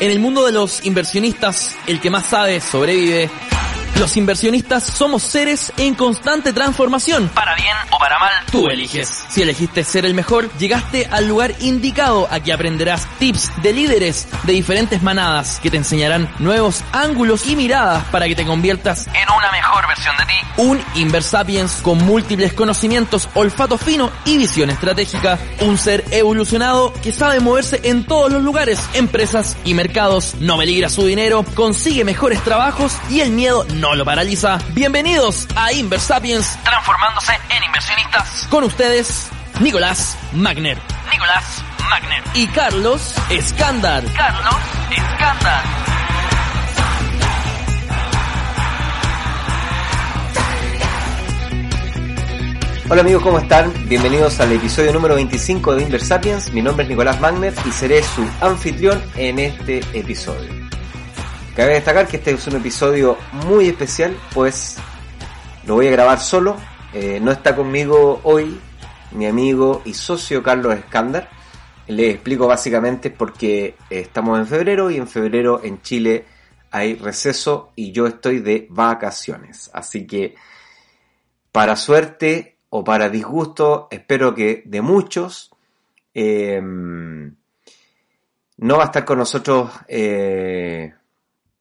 En el mundo de los inversionistas, el que más sabe sobrevive. Los inversionistas somos seres en constante transformación. Para bien o para mal, tú eliges. Si elegiste ser el mejor, llegaste al lugar indicado. Aquí aprenderás tips de líderes de diferentes manadas que te enseñarán nuevos ángulos y miradas para que te conviertas en una mejor versión de ti. Un Inversapiens con múltiples conocimientos, olfato fino y visión estratégica. Un ser evolucionado que sabe moverse en todos los lugares, empresas y mercados. No peligra su dinero, consigue mejores trabajos y el miedo no no lo paraliza. Bienvenidos a Inversapiens, transformándose en inversionistas. Con ustedes, Nicolás Magner. Nicolás Magner. Y Carlos Escándar. Carlos Escándar. Hola amigos, ¿cómo están? Bienvenidos al episodio número 25 de Inversapiens. Mi nombre es Nicolás Magner y seré su anfitrión en este episodio. Cabe destacar que este es un episodio muy especial, pues lo voy a grabar solo. Eh, no está conmigo hoy mi amigo y socio Carlos Escándar. Le explico básicamente porque estamos en febrero y en febrero en Chile hay receso y yo estoy de vacaciones. Así que para suerte o para disgusto, espero que de muchos, eh, no va a estar con nosotros eh,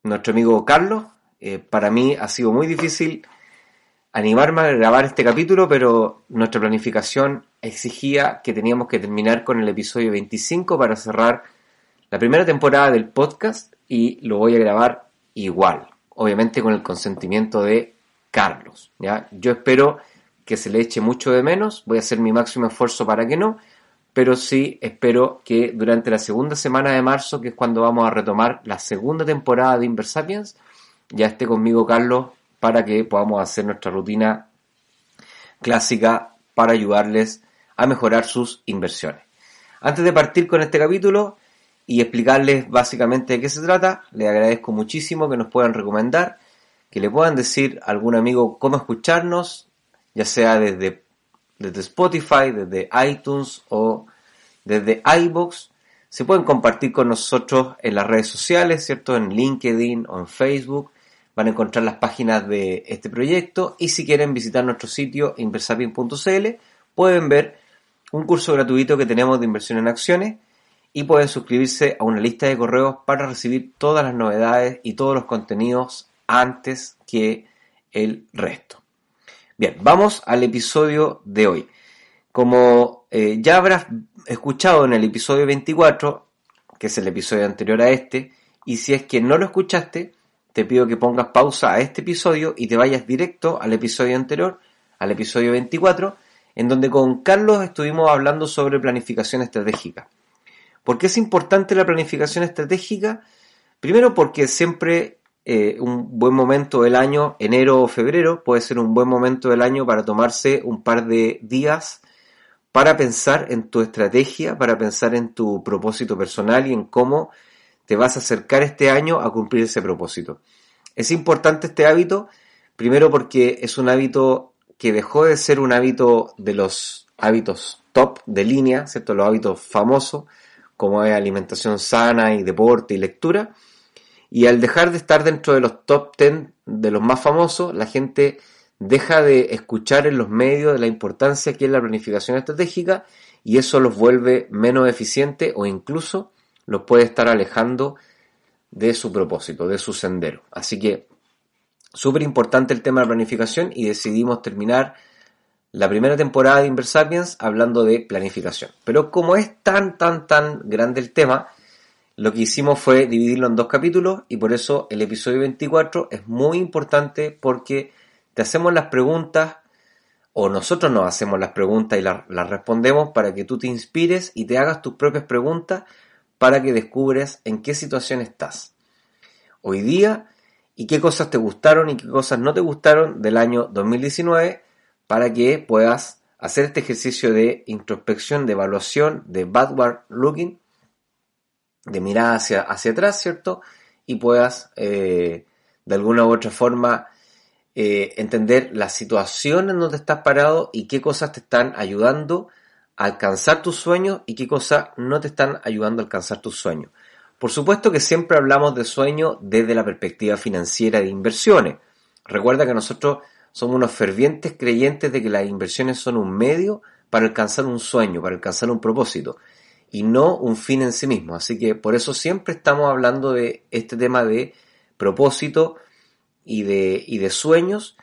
nuestro amigo Carlos. Eh, para mí ha sido muy difícil animarme a grabar este capítulo, pero nuestra planificación exigía que teníamos que terminar con el episodio 25 para cerrar la primera temporada del podcast y lo voy a grabar igual, obviamente con el consentimiento de Carlos. ¿ya? Yo espero que se le eche mucho de menos, voy a hacer mi máximo esfuerzo para que no, pero sí espero que durante la segunda semana de marzo, que es cuando vamos a retomar la segunda temporada de Inversapiens, ya esté conmigo Carlos para que podamos hacer nuestra rutina clásica para ayudarles a mejorar sus inversiones. Antes de partir con este capítulo y explicarles básicamente de qué se trata, les agradezco muchísimo que nos puedan recomendar, que le puedan decir a algún amigo cómo escucharnos, ya sea desde desde Spotify, desde iTunes o desde iBox. Se pueden compartir con nosotros en las redes sociales, ¿cierto? En LinkedIn o en Facebook. Van a encontrar las páginas de este proyecto y si quieren visitar nuestro sitio inversapien.cl pueden ver un curso gratuito que tenemos de inversión en acciones y pueden suscribirse a una lista de correos para recibir todas las novedades y todos los contenidos antes que el resto. Bien, vamos al episodio de hoy. Como eh, ya habrás escuchado en el episodio 24, que es el episodio anterior a este, y si es que no lo escuchaste, te pido que pongas pausa a este episodio y te vayas directo al episodio anterior, al episodio 24, en donde con Carlos estuvimos hablando sobre planificación estratégica. ¿Por qué es importante la planificación estratégica? Primero porque siempre eh, un buen momento del año, enero o febrero, puede ser un buen momento del año para tomarse un par de días para pensar en tu estrategia, para pensar en tu propósito personal y en cómo te vas a acercar este año a cumplir ese propósito. Es importante este hábito, primero porque es un hábito que dejó de ser un hábito de los hábitos top de línea, ¿cierto? Los hábitos famosos, como es alimentación sana y deporte y lectura, y al dejar de estar dentro de los top 10 de los más famosos, la gente deja de escuchar en los medios la importancia que es la planificación estratégica y eso los vuelve menos eficientes o incluso los puede estar alejando de su propósito, de su sendero. Así que súper importante el tema de la planificación y decidimos terminar la primera temporada de Inversapiens hablando de planificación. Pero como es tan, tan, tan grande el tema, lo que hicimos fue dividirlo en dos capítulos y por eso el episodio 24 es muy importante porque te hacemos las preguntas o nosotros nos hacemos las preguntas y las, respondemos para que tú te inspires y te hagas tus propias preguntas para que descubres en qué situación estás hoy día y qué cosas te gustaron y qué cosas no te gustaron del año 2019 para que puedas hacer este ejercicio de introspección, de evaluación, de backward looking de mirar hacia, hacia atrás, ¿cierto? Y puedas eh, de alguna u otra forma eh, entender la situación en donde estás parado y qué cosas te están ayudando a alcanzar tus sueños y qué cosas no te están ayudando a alcanzar tus sueños. Por supuesto que siempre hablamos de sueño desde la perspectiva financiera de inversiones. Recuerda que nosotros somos unos fervientes creyentes de que las inversiones son un medio para alcanzar un sueño, para alcanzar un propósito, y no un fin en sí mismo. Así que por eso siempre estamos hablando de este tema de propósito y de, y de sueños,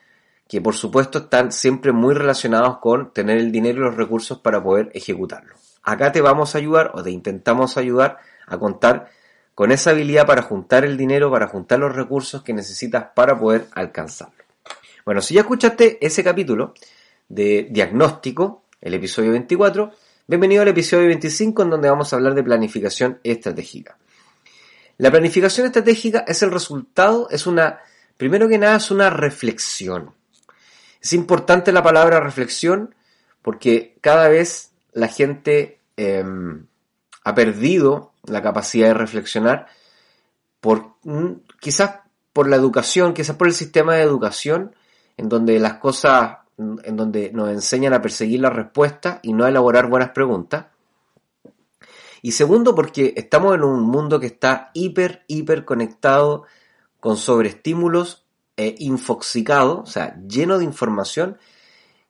que por supuesto están siempre muy relacionados con tener el dinero y los recursos para poder ejecutarlo. Acá te vamos a ayudar o te intentamos ayudar a contar con esa habilidad para juntar el dinero, para juntar los recursos que necesitas para poder alcanzarlo. Bueno, si ya escuchaste ese capítulo de diagnóstico, el episodio 24, bienvenido al episodio 25 en donde vamos a hablar de planificación estratégica. La planificación estratégica es el resultado, es una, primero que nada, es una reflexión. Es importante la palabra reflexión porque cada vez la gente em, ha perdido la capacidad de reflexionar por mm, quizás por la educación, quizás por el sistema de educación, en donde las cosas, en donde nos enseñan a perseguir la respuesta y no a elaborar buenas preguntas. Y segundo, porque estamos en un mundo que está hiper, hiper conectado con sobreestímulos e infoxicado, o sea, lleno de información,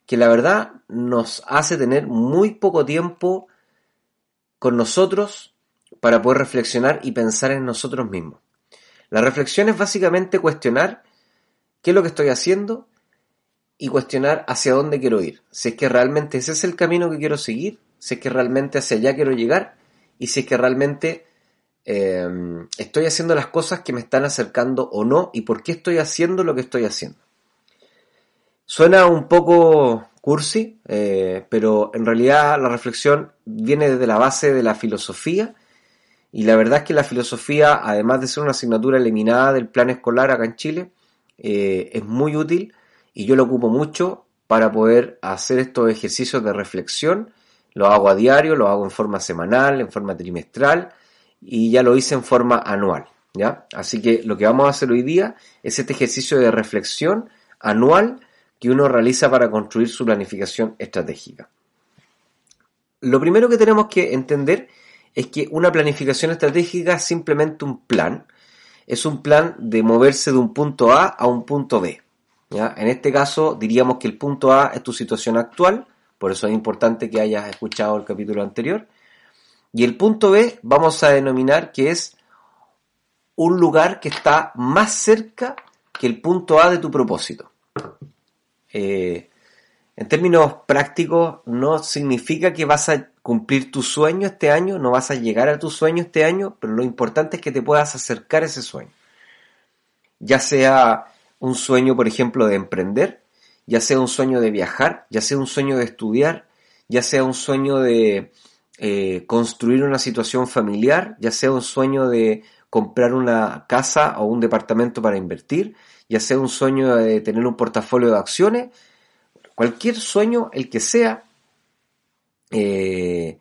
que la verdad nos hace tener muy poco tiempo con nosotros para poder reflexionar y pensar en nosotros mismos. La reflexión es básicamente cuestionar qué es lo que estoy haciendo y cuestionar hacia dónde quiero ir. Si es que realmente ese es el camino que quiero seguir, si es que realmente hacia allá quiero llegar y si es que realmente em, estoy haciendo las cosas que me están acercando o no y por qué estoy haciendo lo que estoy haciendo. Suena un poco cursi, eh, pero en realidad la reflexión viene desde la base de la filosofía y la verdad es que la filosofía, además de ser una asignatura eliminada del plan escolar acá en Chile, eh, es muy útil y yo lo ocupo mucho para poder hacer estos ejercicios de reflexión. Lo hago a diario, lo hago en forma semanal, en forma trimestral y ya lo hice en forma anual. ¿ya? Así que lo que vamos a hacer hoy día es este ejercicio de reflexión anual que uno realiza para construir su planificación estratégica. Lo primero que tenemos que entender es que una planificación estratégica es simplemente un plan. Es un plan de moverse de un punto A a un punto B. En este caso diríamos que el punto A es tu situación actual, por eso es importante que hayas escuchado el capítulo anterior. Y el punto B vamos a denominar que es un lugar que está más cerca que el punto A de tu propósito. Eh, en términos prácticos, no significa que vas a cumplir tu sueño este año, no vas a llegar a tu sueño este año, pero lo importante es que te puedas acercar a ese sueño. Ya sea un sueño, por ejemplo, de emprender, ya sea un sueño de viajar, ya sea un sueño de estudiar, ya sea un sueño de eh, construir una situación familiar, ya sea un sueño de comprar una casa o un departamento para invertir, ya sea un sueño de tener un portafolio de acciones, cualquier sueño, el que sea, eh,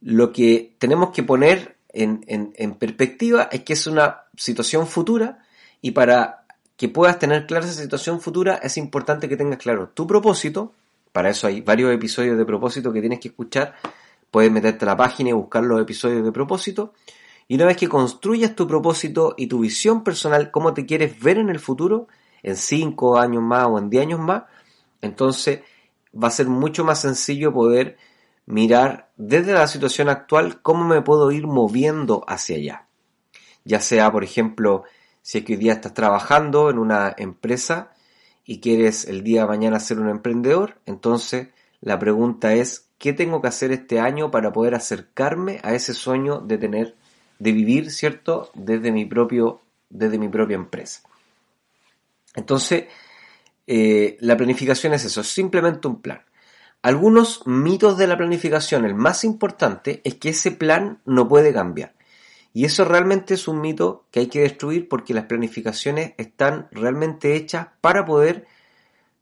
lo que tenemos que poner en, perspectiva es que es una situación futura y para que puedas tener clara esa situación futura es importante que tengas claro tu propósito. Para eso hay varios episodios de propósito que tienes que escuchar. Puedes meterte a la página y buscar los episodios de propósito. Y una vez que construyas tu propósito y tu visión personal, cómo te quieres ver en el futuro, en 5 años más o en 10 años más, entonces va a ser mucho más sencillo poder mirar desde la situación actual cómo me puedo ir moviendo hacia allá. Ya sea, por ejemplo, si es que hoy día estás trabajando en una empresa y quieres el día de mañana ser un emprendedor, entonces la pregunta es, ¿qué tengo que hacer este año para poder acercarme a ese sueño de tener, de vivir, ¿cierto?, desde mi propio, desde mi propia empresa. Entonces, eh, la planificación es eso, es simplemente un plan. Algunos mitos de la planificación, el más importante es que ese plan no puede cambiar. Y eso realmente es un mito que hay que destruir porque las planificaciones están realmente hechas para poder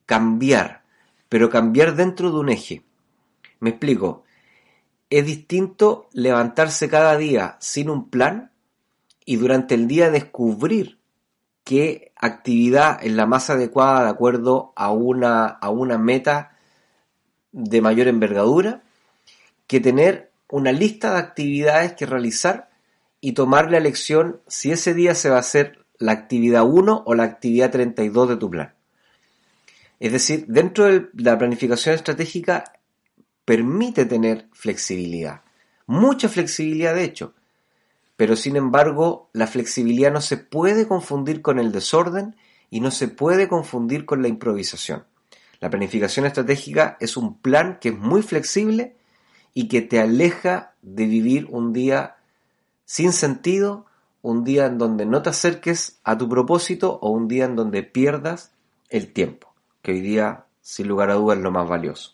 cambiar, pero cambiar dentro de un eje. Me explico. Es distinto levantarse cada día sin un plan y durante el día descubrir qué actividad es la más adecuada de acuerdo a una, a una meta de mayor envergadura que tener una lista de actividades que realizar y tomar la elección si ese día se va a hacer la actividad 1 o la actividad 32 de tu plan. Es decir, dentro de la planificación estratégica permite tener flexibilidad, mucha flexibilidad de hecho, pero sin embargo la flexibilidad no se puede confundir con el desorden y no se puede confundir con la improvisación. La planificación estratégica es un plan que es muy flexible y que te aleja de vivir un día sin sentido, un día en donde no te acerques a tu propósito o un día en donde pierdas el tiempo, que hoy día sin lugar a dudas es lo más valioso.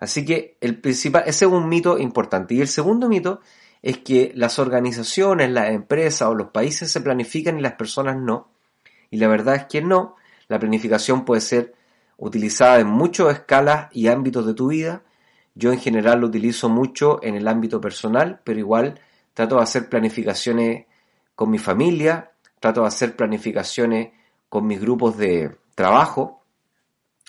Así que el principal, ese es un mito importante. Y el segundo mito es que las organizaciones, las empresas o los países se planifican y las personas no. Y la verdad es que no. La planificación puede ser utilizada en muchas escalas y ámbitos de tu vida. Yo en general lo utilizo mucho en el ámbito personal, pero igual trato de hacer planificaciones con mi familia, trato de hacer planificaciones con mis grupos de trabajo,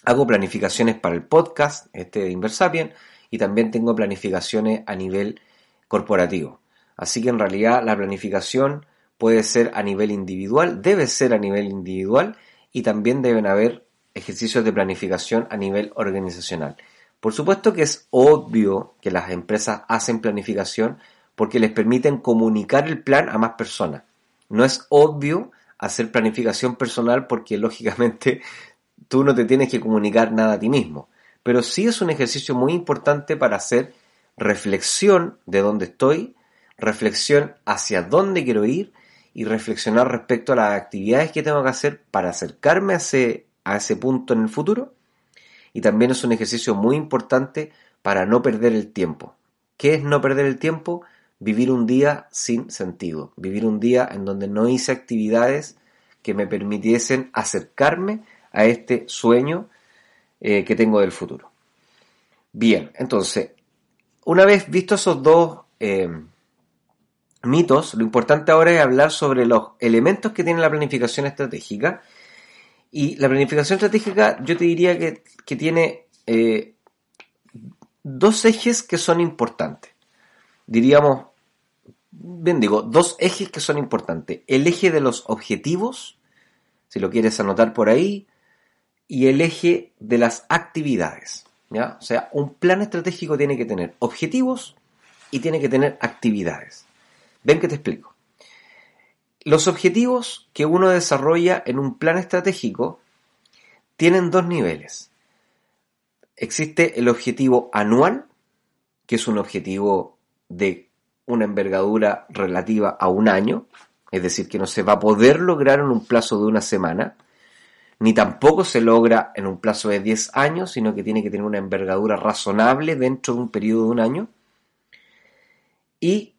hago planificaciones para el podcast, este de Inversapien, y también tengo planificaciones a nivel corporativo. Así que en realidad la planificación puede ser a nivel individual, debe ser a nivel individual y también deben haber ejercicios de planificación a nivel organizacional. Por supuesto que es obvio que las empresas hacen planificación porque les permiten comunicar el plan a más personas. No es obvio hacer planificación personal porque lógicamente tú no te tienes que comunicar nada a ti mismo. Pero sí es un ejercicio muy importante para hacer reflexión de dónde estoy, reflexión hacia dónde quiero ir y reflexionar respecto a las actividades que tengo que hacer para acercarme a ese, a ese punto en el futuro. Y también es un ejercicio muy importante para no perder el tiempo. ¿Qué es no perder el tiempo? Vivir un día sin sentido, vivir un día en donde no hice actividades que me permitiesen acercarme a este sueño eh, que tengo del futuro. Bien, entonces, una vez vistos esos dos eh, mitos, lo importante ahora es hablar sobre los elementos que tiene la planificación estratégica. Y la planificación estratégica yo te diría que, tiene eh, dos ejes que son importantes. Diríamos, bien digo, dos ejes que son importantes. El eje de los objetivos, si lo quieres anotar por ahí, y el eje de las actividades. ¿ya? O sea, un plan estratégico tiene que tener objetivos y tiene que tener actividades. Ven que te explico. Los objetivos que uno desarrolla en un plan estratégico tienen dos niveles. Existe el objetivo anual, que es un objetivo de una envergadura relativa a un año, es decir, que no se va a poder lograr en un plazo de una semana, ni tampoco se logra en un plazo de 10 años, sino que tiene que tener una envergadura razonable dentro de un periodo de un año. Y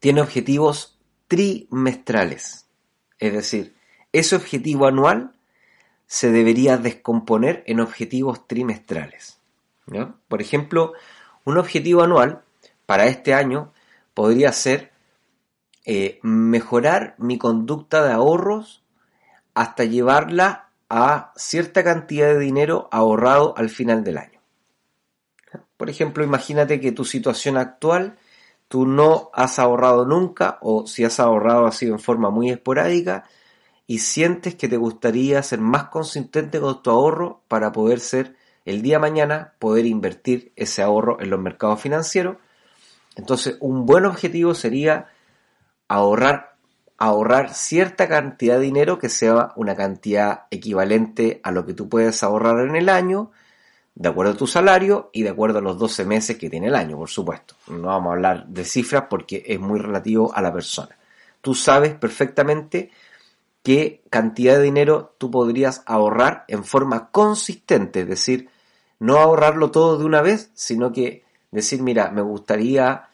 tiene objetivos trimestrales. Es decir, ese objetivo anual se debería descomponer en objetivos trimestrales. Por ejemplo, un objetivo anual para este año podría ser eh, mejorar mi conducta de ahorros hasta llevarla a cierta cantidad de dinero ahorrado al final del año. Por ejemplo, imagínate que tu situación actual tú no has ahorrado nunca o si has ahorrado ha sido en forma muy esporádica y sientes que te gustaría ser más consistente con tu ahorro para poder ser el día mañana poder invertir ese ahorro en los mercados financieros. Entonces, un buen objetivo sería ahorrar ahorrar cierta cantidad de dinero que sea una cantidad equivalente a lo que tú puedes ahorrar en el año, de acuerdo a tu salario y de acuerdo a los 12 meses que tiene el año, por supuesto. No vamos a hablar de cifras porque es muy relativo a la persona. Tú sabes perfectamente qué cantidad de dinero tú podrías ahorrar en forma consistente, es decir, no ahorrarlo todo de una vez, sino que decir, mira, me gustaría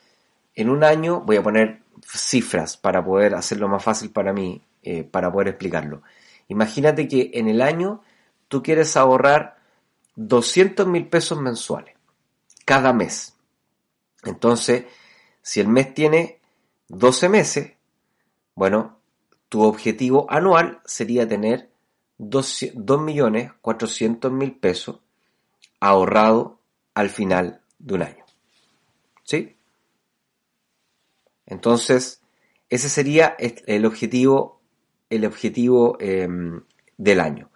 en un año, voy a poner cifras para poder hacerlo más fácil para mí, eh, para poder explicarlo. Imagínate que en el año tú quieres ahorrar 200 mil pesos mensuales, cada mes. Entonces, si el mes tiene 12 meses, bueno, tu objetivo anual sería tener 2.400.000 pesos ahorrado al final de un año. ¿Sí? Entonces, Ese sería el objetivo, el objetivo em, del año.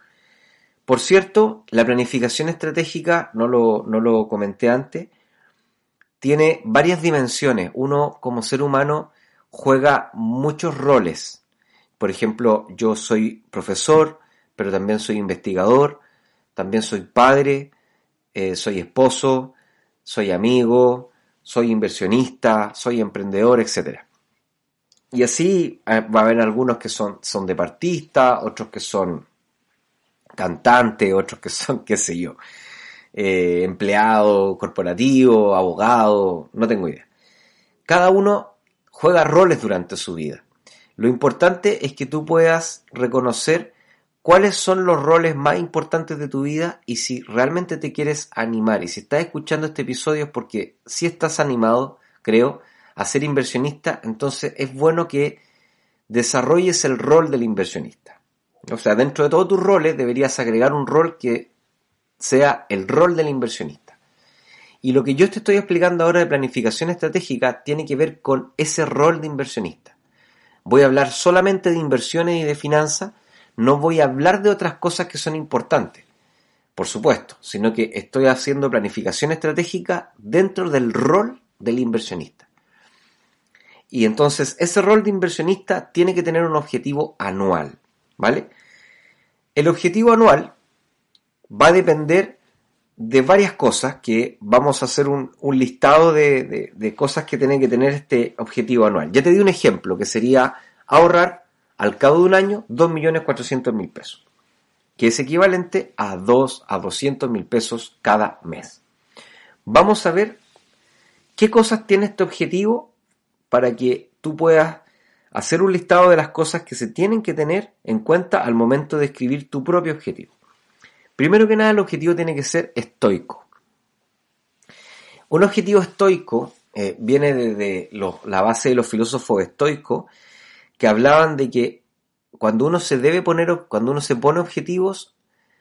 Por cierto, la planificación estratégica, no lo, no lo comenté antes, tiene varias dimensiones. Uno como ser humano juega muchos roles. Por ejemplo, yo soy profesor, pero también soy investigador, también soy padre, eh, soy esposo, soy amigo, soy inversionista, soy emprendedor, etc. Y así eh, va a haber algunos que son, son departistas, otros que son cantantes, otros que son, qué sé yo, eh, empleado corporativo, abogado, no tengo idea. Cada uno juega roles durante su vida. Lo importante es que tú puedas reconocer cuáles son los roles más importantes de tu vida y si realmente te quieres animar. Y si estás escuchando este episodio es porque si estás animado, creo, a ser inversionista, entonces es bueno que desarrolles el rol del inversionista. O sea, dentro de todos tus roles deberías agregar un rol que sea el rol del inversionista. Y lo que yo te estoy explicando ahora de planificación estratégica tiene que ver con ese rol de inversionista. Voy a hablar solamente de inversiones y de finanzas, no voy a hablar de otras cosas que son importantes, por supuesto, sino que estoy haciendo planificación estratégica dentro del rol del inversionista. Y entonces ese rol de inversionista tiene que tener un objetivo anual, ¿vale? El objetivo anual va a depender de varias cosas que vamos a hacer un, listado de, cosas que tienen que tener este objetivo anual. Ya te di un ejemplo que sería ahorrar al cabo de un año 2.400.000 pesos, que es equivalente a 2 a 200.000 pesos cada mes. Vamos a ver qué cosas tiene este objetivo para que tú puedas hacer un listado de las cosas que se tienen que tener en cuenta al momento de escribir tu propio objetivo. Primero que nada, el objetivo tiene que ser estoico. Un objetivo estoico eh, viene desde la base de los filósofos estoicos que hablaban de que cuando uno se debe poner, cuando uno se pone objetivos,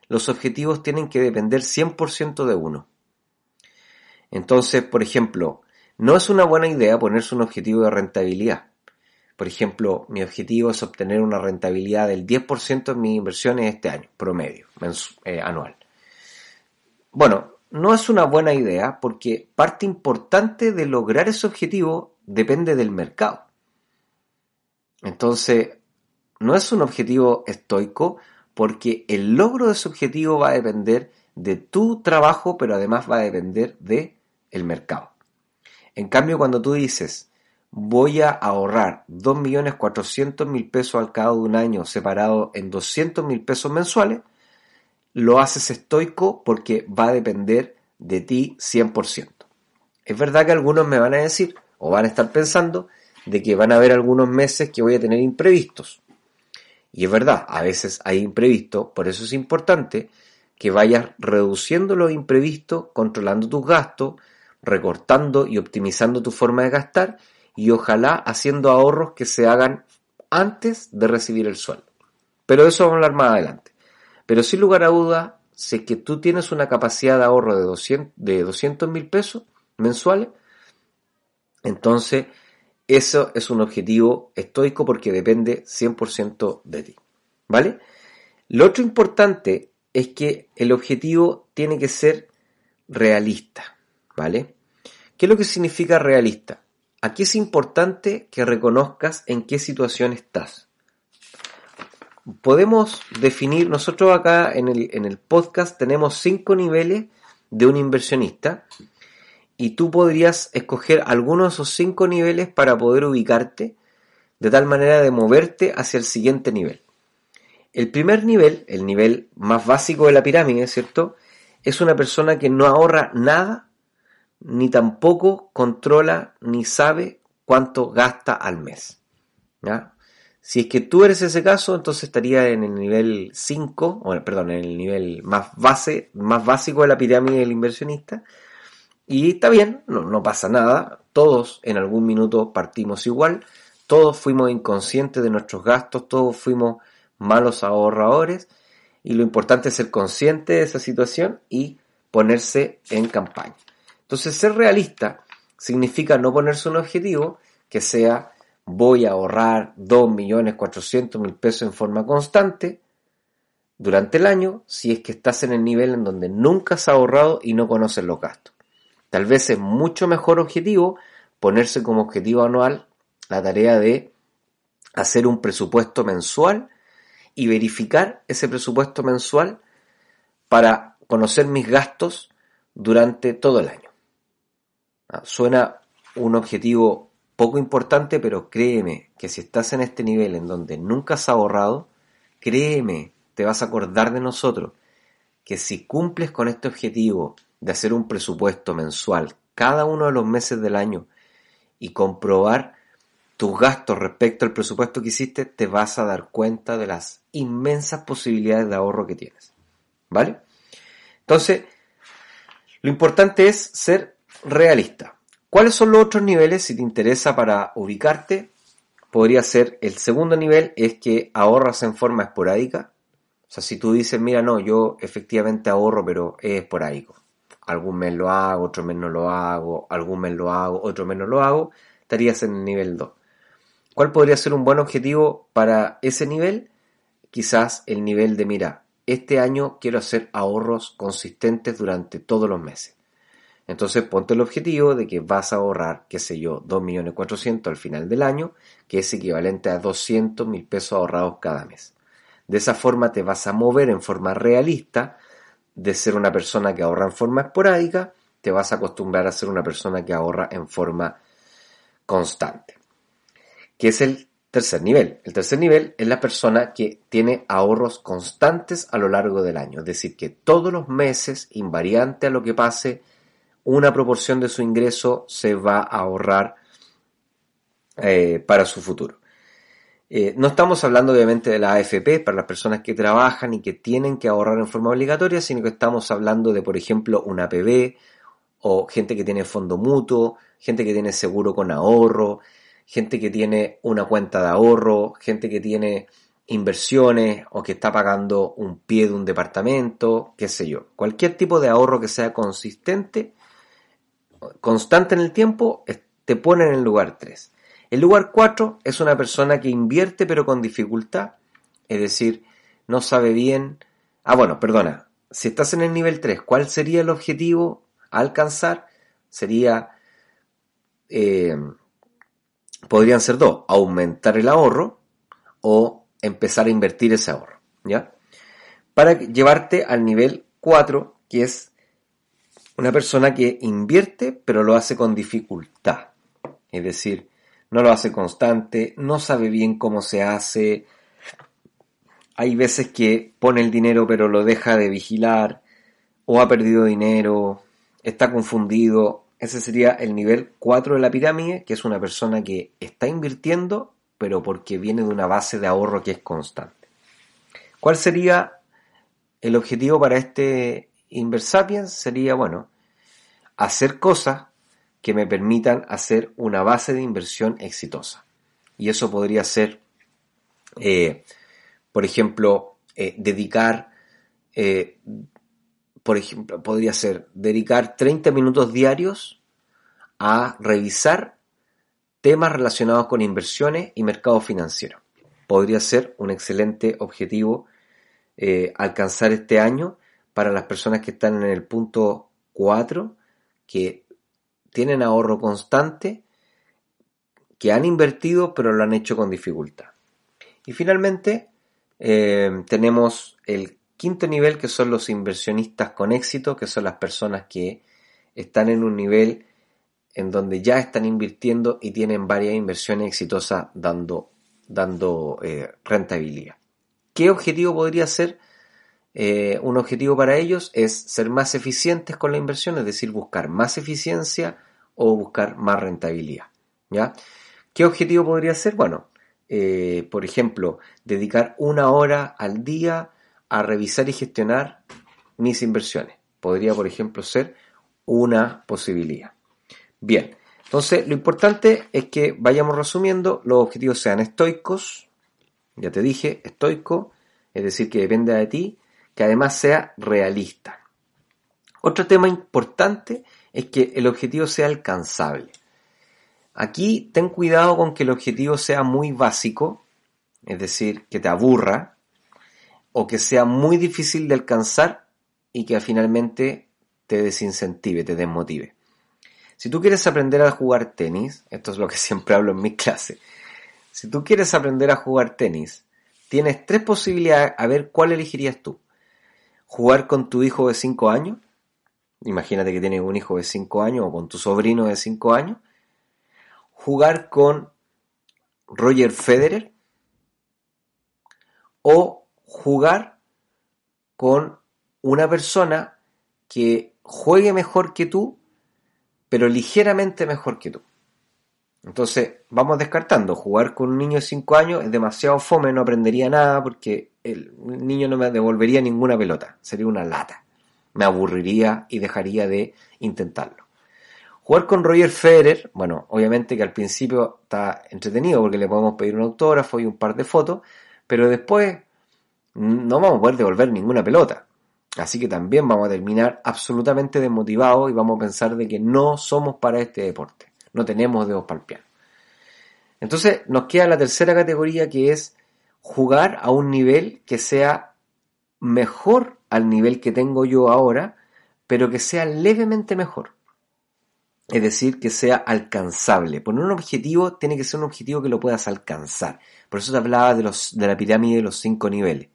los objetivos tienen que depender 100% de uno. Entonces, por ejemplo, no es una buena idea ponerse un objetivo de rentabilidad. Por ejemplo, mi objetivo es obtener una rentabilidad del 10% en mis inversiones este año, promedio, eh, anual. Bueno, no es una buena idea porque parte importante de lograr ese objetivo depende del mercado. Entonces, no es un objetivo estoico porque el logro de ese objetivo va a depender de tu trabajo, pero además va a depender de el mercado. En cambio, cuando tú dices, voy a ahorrar 2.400.000 pesos al cabo de un año separado en 200.000 pesos mensuales, lo haces estoico porque va a depender de ti 100%. Es verdad que algunos me van a decir o van a estar pensando de que van a haber algunos meses que voy a tener imprevistos. Y es verdad, a veces hay imprevistos, por eso es importante que vayas reduciendo los imprevistos, controlando tus gastos, recortando y optimizando tu forma de gastar y ojalá haciendo ahorros que se hagan antes de recibir el sueldo. Pero eso vamos a hablar más adelante. Pero sin lugar a duda, si es que tú tienes una capacidad de ahorro de 200 de 200 mil pesos mensuales, entonces eso es un objetivo estoico porque depende 100% de ti. ¿Vale? Lo otro importante es que el objetivo tiene que ser realista. ¿Vale? ¿Qué es lo que significa realista? Aquí es importante que reconozcas en qué situación estás. Podemos definir, nosotros acá en el, en el podcast tenemos cinco niveles de un inversionista y tú podrías escoger alguno de esos cinco niveles para poder ubicarte de tal manera de moverte hacia el siguiente nivel. El primer nivel, el nivel más básico de la pirámide, ¿cierto? Es una persona que no ahorra nada ni tampoco controla ni sabe cuánto gasta al mes. Si es que tú eres ese caso, entonces estaría en el nivel 5, o perdón, en el nivel más base, más básico de la pirámide del inversionista. Y está bien, no, pasa nada. Todos en algún minuto partimos igual. Todos fuimos inconscientes de nuestros gastos, todos fuimos malos ahorradores. Y lo importante es ser consciente de esa situación y ponerse en campaña. Entonces, ser realista significa no ponerse un objetivo que sea voy a ahorrar 2.400.000 pesos en forma constante durante el año si es que estás en el nivel en donde nunca has ahorrado y no conoces los gastos. Tal vez es mucho mejor objetivo ponerse como objetivo anual la tarea de hacer un presupuesto mensual y verificar ese presupuesto mensual para conocer mis gastos durante todo el año. Ah, suena un objetivo poco importante, pero créeme que si estás en este nivel en donde nunca has ahorrado, créeme, te vas a acordar de nosotros, que si cumples con este objetivo de hacer un presupuesto mensual cada uno de los meses del año y comprobar tus gastos respecto al presupuesto que hiciste, te vas a dar cuenta de las inmensas posibilidades de ahorro que tienes. ¿Vale? Entonces, lo importante es ser realista. ¿Cuáles son los otros niveles si te interesa para ubicarte? Podría ser el segundo nivel, es que ahorras en forma esporádica. O sea, si tú dices, mira, no, yo efectivamente ahorro, pero es esporádico. Algún mes lo hago, otro mes no lo hago, algún mes lo hago, otro mes no lo hago, estarías en el nivel 2. ¿Cuál podría ser un buen objetivo para ese nivel? Quizás el nivel de, mira, este año quiero hacer ahorros consistentes durante todos los meses. Entonces ponte el objetivo de que vas a ahorrar, qué sé yo, 2.400.000 al final del año, que es equivalente a 200.000 pesos ahorrados cada mes. De esa forma te vas a mover en forma realista de ser una persona que ahorra en forma esporádica, te vas a acostumbrar a ser una persona que ahorra en forma constante que es el tercer nivel. El tercer nivel es la persona que tiene ahorros constantes a lo largo del año, es decir, que todos los meses, invariante a lo que pase, una proporción de su ingreso se va a ahorrar eh, para su futuro. Eh, no estamos hablando obviamente de la AFP para las personas que trabajan y que tienen que ahorrar en forma obligatoria, sino que estamos hablando de, por ejemplo, una APB o gente que tiene fondo mutuo, gente que tiene seguro con ahorro, gente que tiene una cuenta de ahorro, gente que tiene inversiones o que está pagando un pie de un departamento, qué sé yo. Cualquier tipo de ahorro que sea consistente, constante en el tiempo, te pone en el lugar 3. El lugar 4 es una persona que invierte pero con dificultad, es decir, no sabe bien. Ah, bueno, perdona. Si estás en el nivel 3, ¿cuál sería el objetivo a alcanzar? Sería eh, podrían ser dos, aumentar el ahorro o empezar a invertir ese ahorro, ¿ya? Para llevarte al nivel 4, que es una persona que invierte pero lo hace con dificultad. Es decir, no lo hace constante, no sabe bien cómo se hace. Hay veces que pone el dinero pero lo deja de vigilar o ha perdido dinero, está confundido ese sería el nivel 4 de la pirámide, que es una persona que está invirtiendo, pero porque viene de una base de ahorro que es constante. ¿Cuál sería el objetivo para este Inversapiens? Sería, bueno, hacer cosas que me permitan hacer una base de inversión exitosa. Y eso podría ser, eh, por ejemplo, eh, dedicar eh, por ejemplo, podría ser dedicar 30 minutos diarios a revisar temas relacionados con inversiones y mercado financiero. Podría ser un excelente objetivo alcanzar este año para las personas que están en el punto 4, que tienen ahorro constante, que han invertido pero lo han hecho con dificultad. Y finalmente eh, tenemos el Quinto nivel, que son los inversionistas con éxito, que son las personas que están en un nivel en donde ya están invirtiendo y tienen varias inversiones exitosas dando, dando eh, rentabilidad. ¿Qué objetivo podría ser? Eh, un objetivo para ellos es ser más eficientes con la inversión, es decir, buscar más eficiencia o buscar más rentabilidad. ¿ya? ¿Qué objetivo podría ser? Bueno, eh, por ejemplo, dedicar una hora al día a revisar y gestionar mis inversiones. Podría, por ejemplo, ser una posibilidad. Bien, entonces lo importante es que vayamos resumiendo, los objetivos sean estoicos, ya te dije, estoico, es decir, que dependa de ti, que además sea realista. Otro tema importante es que el objetivo sea alcanzable. Aquí ten cuidado con que el objetivo sea muy básico, es decir, que te aburra, o que sea muy difícil de alcanzar y que finalmente te desincentive, te desmotive. Si tú quieres aprender a jugar tenis, esto es lo que siempre hablo en mi clase, si tú quieres aprender a jugar tenis, tienes tres posibilidades a ver cuál elegirías tú. Jugar con tu hijo de 5 años, imagínate que tienes un hijo de 5 años o con tu sobrino de 5 años, jugar con Roger Federer o jugar con una persona que juegue mejor que tú, pero ligeramente mejor que tú. Entonces, vamos descartando. Jugar con un niño de 5 años es demasiado fome, no aprendería nada porque el niño no me devolvería ninguna pelota. Sería una lata. Me aburriría y dejaría de intentarlo. Jugar con Roger Federer, bueno, obviamente que al principio está entretenido porque le podemos pedir un autógrafo y un par de fotos, pero después no vamos a poder devolver ninguna pelota. Así que también vamos a terminar absolutamente desmotivados y vamos a pensar de que no somos para este deporte. No tenemos dedos para el piano. Entonces nos queda la tercera categoría que es jugar a un nivel que sea mejor al nivel que tengo yo ahora, pero que sea levemente mejor es decir, que sea alcanzable. Poner un objetivo tiene que ser un objetivo que lo puedas alcanzar. Por eso te hablaba de, los, de la pirámide de los cinco niveles.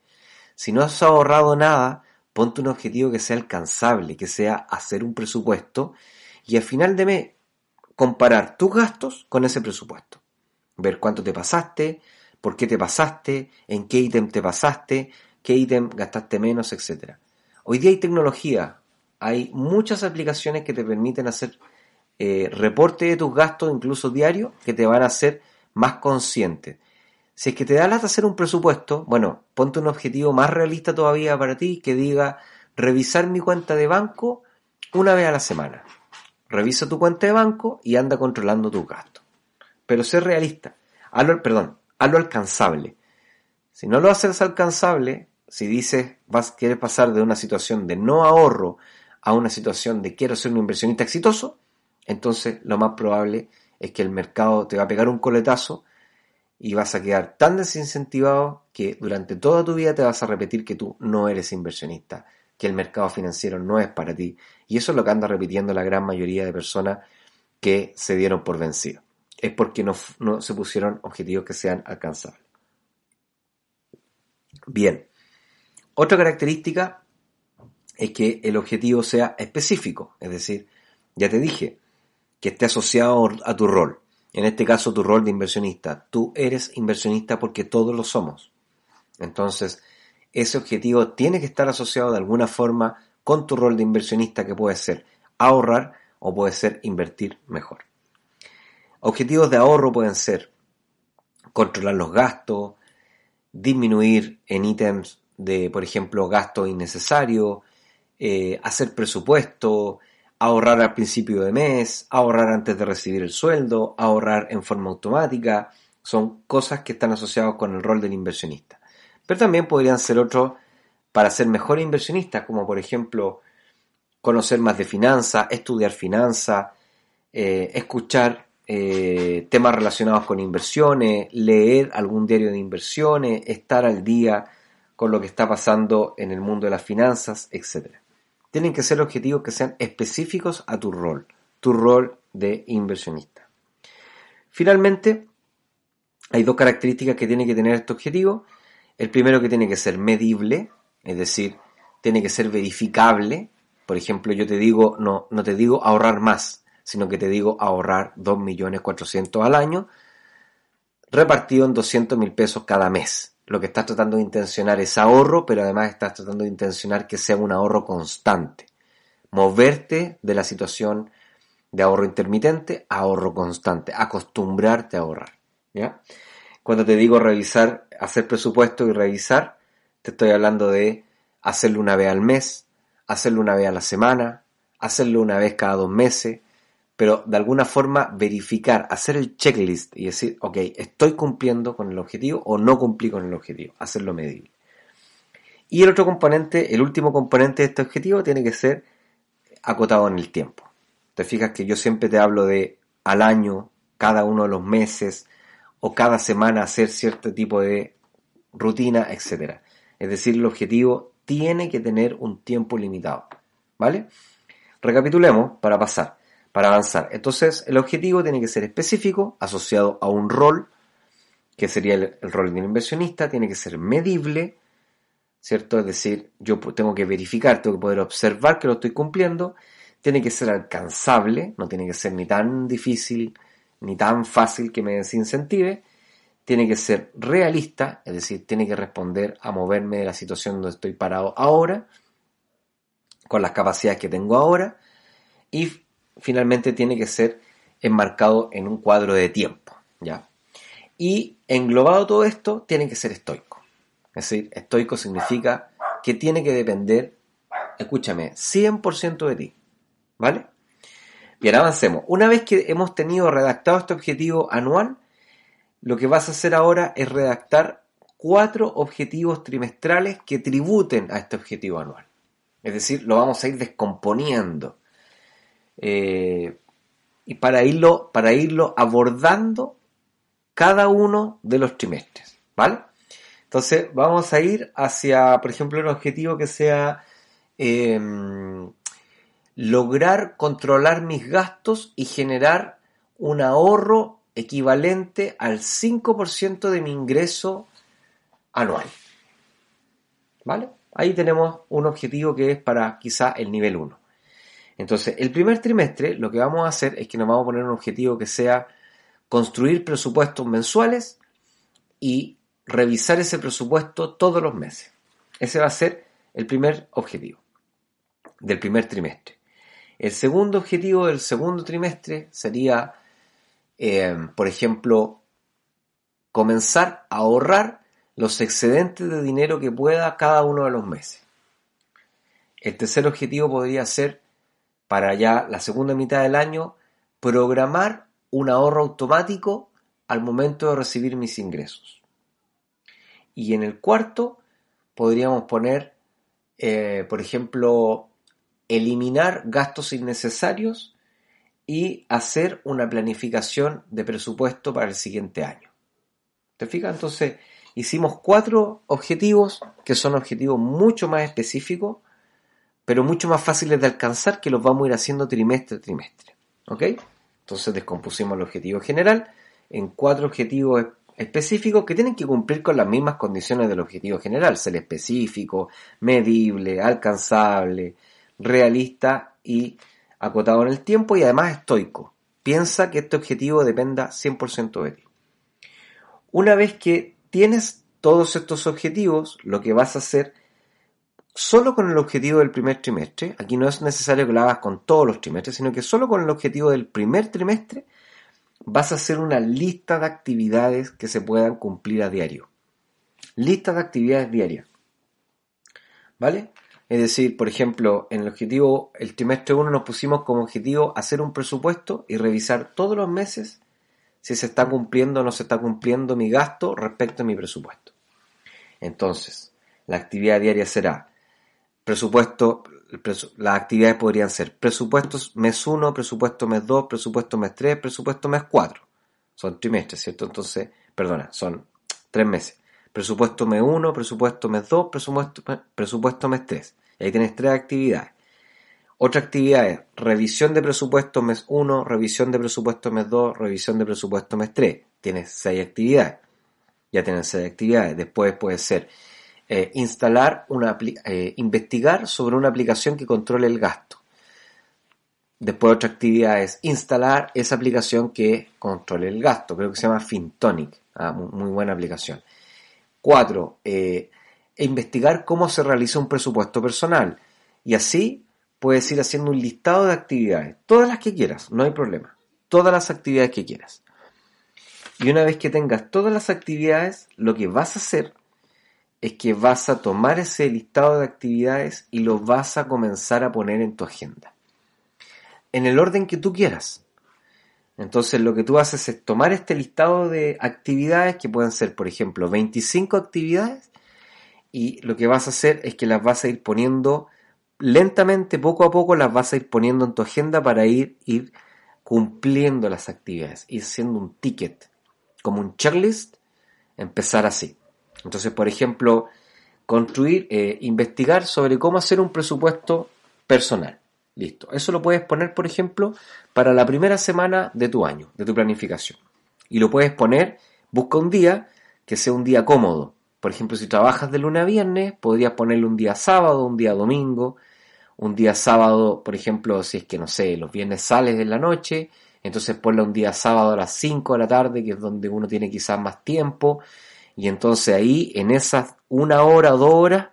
Si no has ahorrado nada, ponte un objetivo que sea alcanzable, que sea hacer un presupuesto y al final de mes comparar tus gastos con ese presupuesto. Ver cuánto te pasaste, por qué te pasaste, en qué ítem te pasaste, qué ítem gastaste menos, etc. Hoy día hay tecnología, hay muchas aplicaciones que te permiten hacer eh, reporte de tus gastos, incluso diarios, que te van a hacer más consciente. Si es que te da lata hacer un presupuesto, bueno, ponte un objetivo más realista todavía para ti que diga revisar mi cuenta de banco una vez a la semana. Revisa tu cuenta de banco y anda controlando tus gastos. Pero sé realista. Hazlo, perdón, hazlo alcanzable. Si no lo haces alcanzable, si dices vas quieres pasar de una situación de no ahorro a una situación de quiero ser un inversionista exitoso, entonces lo más probable es que el mercado te va a pegar un coletazo y vas a quedar tan desincentivado que durante toda tu vida te vas a repetir que tú no eres inversionista, que el mercado financiero no es para ti. Y eso es lo que anda repitiendo la gran mayoría de personas que se dieron por vencidos. Es porque no, no se pusieron objetivos que sean alcanzables. Bien, otra característica es que el objetivo sea específico, es decir, ya te dije, que esté asociado a tu rol. En este caso, tu rol de inversionista. Tú eres inversionista porque todos lo somos. Entonces, ese objetivo tiene que estar asociado de alguna forma con tu rol de inversionista que puede ser ahorrar o puede ser invertir mejor. Objetivos de ahorro pueden ser controlar los gastos, disminuir en ítems de, por ejemplo, gastos innecesarios, eh, hacer presupuesto, ahorrar al principio de mes, ahorrar antes de recibir el sueldo, ahorrar en forma automática, son cosas que están asociadas con el rol del inversionista. Pero también podrían ser otros para ser mejor inversionista, como por ejemplo conocer más de finanzas, estudiar finanzas, eh, escuchar eh, temas relacionados con inversiones, leer algún diario de inversiones, estar al día con lo que está pasando en el mundo de las finanzas, etc tienen que ser objetivos que sean específicos a tu rol, tu rol de inversionista. Finalmente, hay dos características que tiene que tener este objetivo. El primero que tiene que ser medible, es decir, tiene que ser verificable. Por ejemplo, yo te digo, no, no te digo ahorrar más, sino que te digo ahorrar 2.400.000 al año, repartido en 200.000 pesos cada mes lo que estás tratando de intencionar es ahorro, pero además estás tratando de intencionar que sea un ahorro constante. Moverte de la situación de ahorro intermitente a ahorro constante, acostumbrarte a ahorrar. ¿ya? Cuando te digo revisar, hacer presupuesto y revisar, te estoy hablando de hacerlo una vez al mes, hacerlo una vez a la semana, hacerlo una vez cada dos meses, pero de alguna forma verificar, hacer el checklist y decir, ok, estoy cumpliendo con el objetivo o no cumplí con el objetivo, hacerlo medible. Y el otro componente, el último componente de este objetivo tiene que ser acotado en el tiempo. Te fijas que yo siempre te hablo de al año, cada uno de los meses o cada semana hacer cierto tipo de rutina, etc. Es decir, el objetivo tiene que tener un tiempo limitado. ¿Vale? Recapitulemos para pasar, para avanzar. Entonces, el objetivo tiene que ser específico, asociado a un rol, que sería el, rol de un inversionista, tiene que ser medible, ¿cierto? Es decir, yo tengo que verificar, tengo que poder observar que lo estoy cumpliendo, tiene que ser alcanzable, no tiene que ser ni tan difícil ni tan fácil que me desincentive, tiene que ser realista, es decir, tiene que responder a moverme de la situación donde estoy parado ahora, con las capacidades que tengo ahora, y finalmente tiene que ser enmarcado en un cuadro de tiempo, ¿ya? Y englobado todo esto, tiene que ser estoico. Es decir, estoico significa que tiene que depender, escúchame, 100% de ti. ¿Vale? Bien, avancemos. Una vez que hemos tenido redactado este objetivo anual, lo que vas a hacer ahora es redactar cuatro objetivos trimestrales que tributen a este objetivo anual. Es decir, lo vamos a ir descomponiendo. Eh, y para irlo, para irlo abordando cada uno de los trimestres. ¿Vale? Entonces vamos a ir hacia, por ejemplo, un objetivo que sea em, lograr controlar mis gastos y generar un ahorro equivalente al 5% de mi ingreso anual. ¿Vale? Ahí tenemos un objetivo que es para quizá el nivel 1. Entonces, el primer trimestre lo que vamos a hacer es que nos vamos a poner un objetivo que sea construir presupuestos mensuales y revisar ese presupuesto todos los meses. Ese va a ser el primer objetivo del primer trimestre. El segundo objetivo del segundo trimestre sería, eh, por ejemplo, comenzar a ahorrar los excedentes de dinero que pueda cada uno de los meses. El tercer objetivo podría ser, para ya la segunda mitad del año, programar un ahorro automático al momento de recibir mis ingresos. Y en el cuarto podríamos poner, eh, por ejemplo, eliminar gastos innecesarios y hacer una planificación de presupuesto para el siguiente año. ¿Te fijas? Entonces, hicimos cuatro objetivos que son objetivos mucho más específicos, pero mucho más fáciles de alcanzar que los vamos a ir haciendo trimestre a trimestre. ¿Ok? Entonces descompusimos el objetivo general en cuatro objetivos específicos que tienen que cumplir con las mismas condiciones del objetivo general, ser específico, medible, alcanzable, realista y acotado en el tiempo y además estoico. Piensa que este objetivo dependa 100% de ti. Una vez que tienes todos estos objetivos, lo que vas a hacer solo con el objetivo del primer trimestre, aquí no es necesario que lo hagas con todos los trimestres, sino que solo con el objetivo del primer trimestre, vas a hacer una lista de actividades que se puedan cumplir a diario. Lista de actividades diarias. ¿Vale? Es decir, por ejemplo, en el objetivo, el trimestre 1 nos pusimos como objetivo hacer un presupuesto y revisar todos los meses si se está cumpliendo o no se está cumpliendo mi gasto respecto a mi presupuesto. Entonces, la actividad diaria será presupuesto, las actividades podrían ser presupuestos mes 1, presupuesto mes 2, presupuesto mes 3, presupuesto mes 4. Son trimestres, ¿cierto? Entonces, perdona, son tres meses. Presupuesto mes 1, presupuesto mes 2, presupuesto, presupuesto mes 3. Y ahí tienes tres actividades. Otra actividad es revisión de presupuesto mes 1, revisión de presupuesto mes 2, revisión de presupuesto mes 3. Tienes seis actividades. Ya tienes seis actividades. Después puede ser eh, instalar una eh, investigar sobre una aplicación que controle el gasto. Después otra actividad es instalar esa aplicación que controle el gasto. Creo que se llama Fintonic. Ah, muy, buena aplicación. Cuatro, eh, investigar cómo se realiza un presupuesto personal. Y así puedes ir haciendo un listado de actividades. Todas las que quieras, no hay problema. Todas las actividades que quieras. Y una vez que tengas todas las actividades, lo que vas a hacer es que vas a tomar ese listado de actividades y lo vas a comenzar a poner en tu agenda. En el orden que tú quieras. Entonces lo que tú haces es tomar este listado de actividades que pueden ser, por ejemplo, 25 actividades y lo que vas a hacer es que las vas a ir poniendo lentamente, poco a poco, las vas a ir poniendo en tu agenda para ir, ir cumpliendo las actividades, ir siendo un ticket, como un checklist, empezar así. Entonces, por ejemplo, construir, eh, investigar sobre cómo hacer un presupuesto personal. Listo. Eso lo puedes poner, por ejemplo, para la primera semana de tu año, de tu planificación. Y lo puedes poner, busca un día que sea un día cómodo. Por ejemplo, si trabajas de lunes a viernes, podrías ponerle un día sábado, un día domingo, un día sábado, por ejemplo, si es que no sé, los viernes sales de la noche, entonces ponle un día sábado a las 5 de la tarde, que es donde uno tiene quizás más tiempo, y entonces ahí, en esas una hora o dos horas,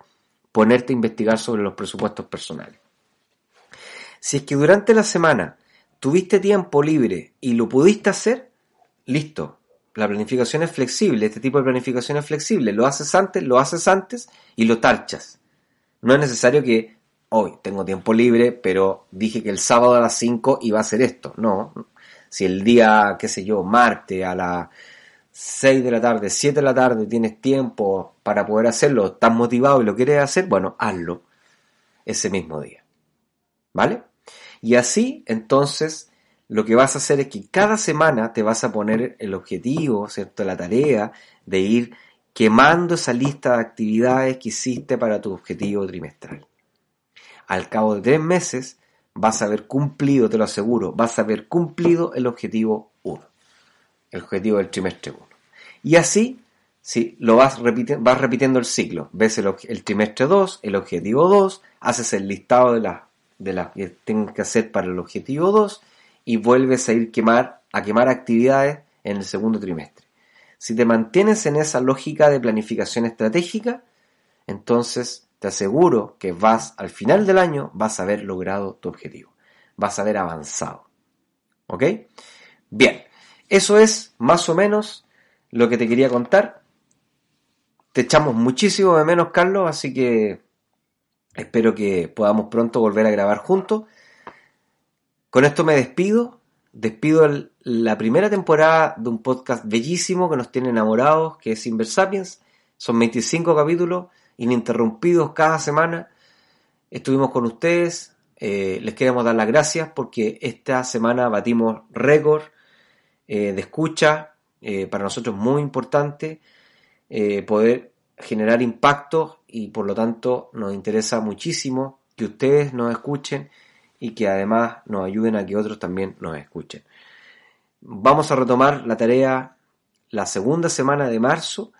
ponerte a investigar sobre los presupuestos personales. Si es que durante la semana tuviste tiempo libre y lo pudiste hacer, listo. La planificación es flexible, este tipo de planificación es flexible. Lo haces antes, lo haces antes y lo tarchas. No es necesario que hoy tengo tiempo libre, pero dije que el sábado a las 5 iba a hacer esto. No. Si el día, qué sé yo, martes a las 6 de la tarde, 7 de la tarde tienes tiempo para poder hacerlo, estás motivado y lo quieres hacer, bueno, hazlo ese mismo día. ¿Vale? Y así, entonces, lo que vas a hacer es que cada semana te vas a poner el objetivo, ¿cierto? La tarea de ir quemando esa lista de actividades que hiciste para tu objetivo trimestral. Al cabo de tres meses vas a haber cumplido, te lo aseguro, vas a haber cumplido el objetivo 1, el objetivo del trimestre 1. Y así, si lo vas, repitiendo, vas repitiendo el ciclo, ves el, trimestre 2, el objetivo 2, haces el listado de las de que tengas que hacer para el objetivo 2 y vuelves a ir quemar, a quemar actividades en el segundo trimestre. Si te mantienes en esa lógica de planificación estratégica, entonces te aseguro que vas al final del año, vas a haber logrado tu objetivo, vas a haber avanzado. ¿Ok? Bien, eso es más o menos lo que te quería contar. Te echamos muchísimo de menos, Carlos, así que Espero que podamos pronto volver a grabar juntos. Con esto me despido. Despido la primera temporada de un podcast bellísimo que nos tiene enamorados, que es Inversapiens. Son 25 capítulos ininterrumpidos cada semana. Estuvimos con ustedes. Eh, les queremos dar las gracias porque esta semana batimos récord eh, de escucha. Eh, para nosotros muy importante poder generar impacto y por lo tanto nos interesa muchísimo que ustedes nos escuchen y que además nos ayuden a que otros también nos escuchen. Vamos a retomar la tarea la segunda semana de marzo.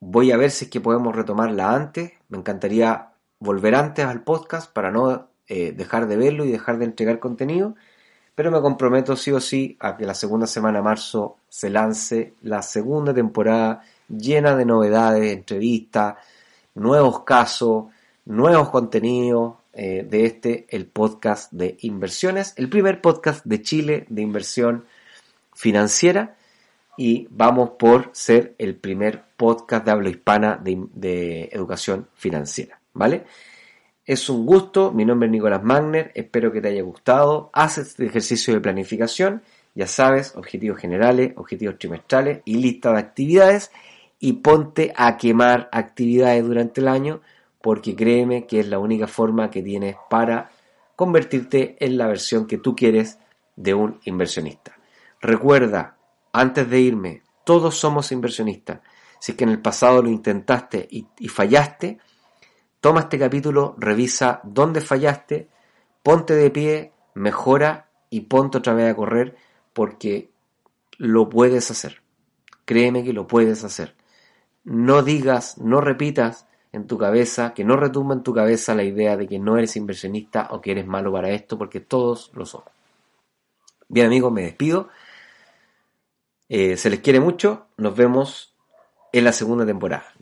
Voy a ver si es que podemos retomarla antes. Me encantaría volver antes al podcast para no eh, dejar de verlo y dejar de entregar contenido. Pero me comprometo sí o sí a que la segunda semana de marzo se lance la segunda temporada llena de novedades, entrevistas, nuevos casos, nuevos contenidos eh, de este, el podcast de inversiones, el primer podcast de Chile de inversión financiera y vamos por ser el primer podcast de habla hispana de, de educación financiera, ¿vale? Es un gusto, mi nombre es Nicolás Magner, espero que te haya gustado, haz este ejercicio de planificación, ya sabes, objetivos generales, objetivos trimestrales y lista de actividades. Y ponte a quemar actividades durante el año porque créeme que es la única forma que tienes para convertirte en la versión que tú quieres de un inversionista. Recuerda, antes de irme, todos somos inversionistas. Si es que en el pasado lo intentaste y, y fallaste, toma este capítulo, revisa dónde fallaste, ponte de pie, mejora y ponte otra vez a correr porque lo puedes hacer. Créeme que lo puedes hacer no digas, no repitas en tu cabeza, que no retumba en tu cabeza la idea de que no eres inversionista o que eres malo para esto, porque todos lo somos. Bien amigos, me despido. Eh, se les quiere mucho. Nos vemos en la segunda temporada.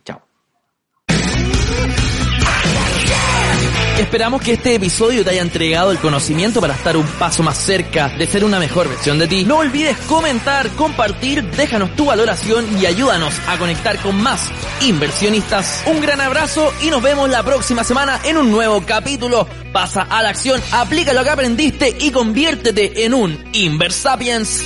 Esperamos que este episodio te haya entregado el conocimiento para estar un paso más cerca de ser una mejor versión de ti. No olvides comentar, compartir, déjanos tu valoración y ayúdanos a conectar con más inversionistas. Un gran abrazo y nos vemos la próxima semana en un nuevo capítulo. Pasa a la acción, aplica lo que aprendiste y conviértete en un Inversapiens.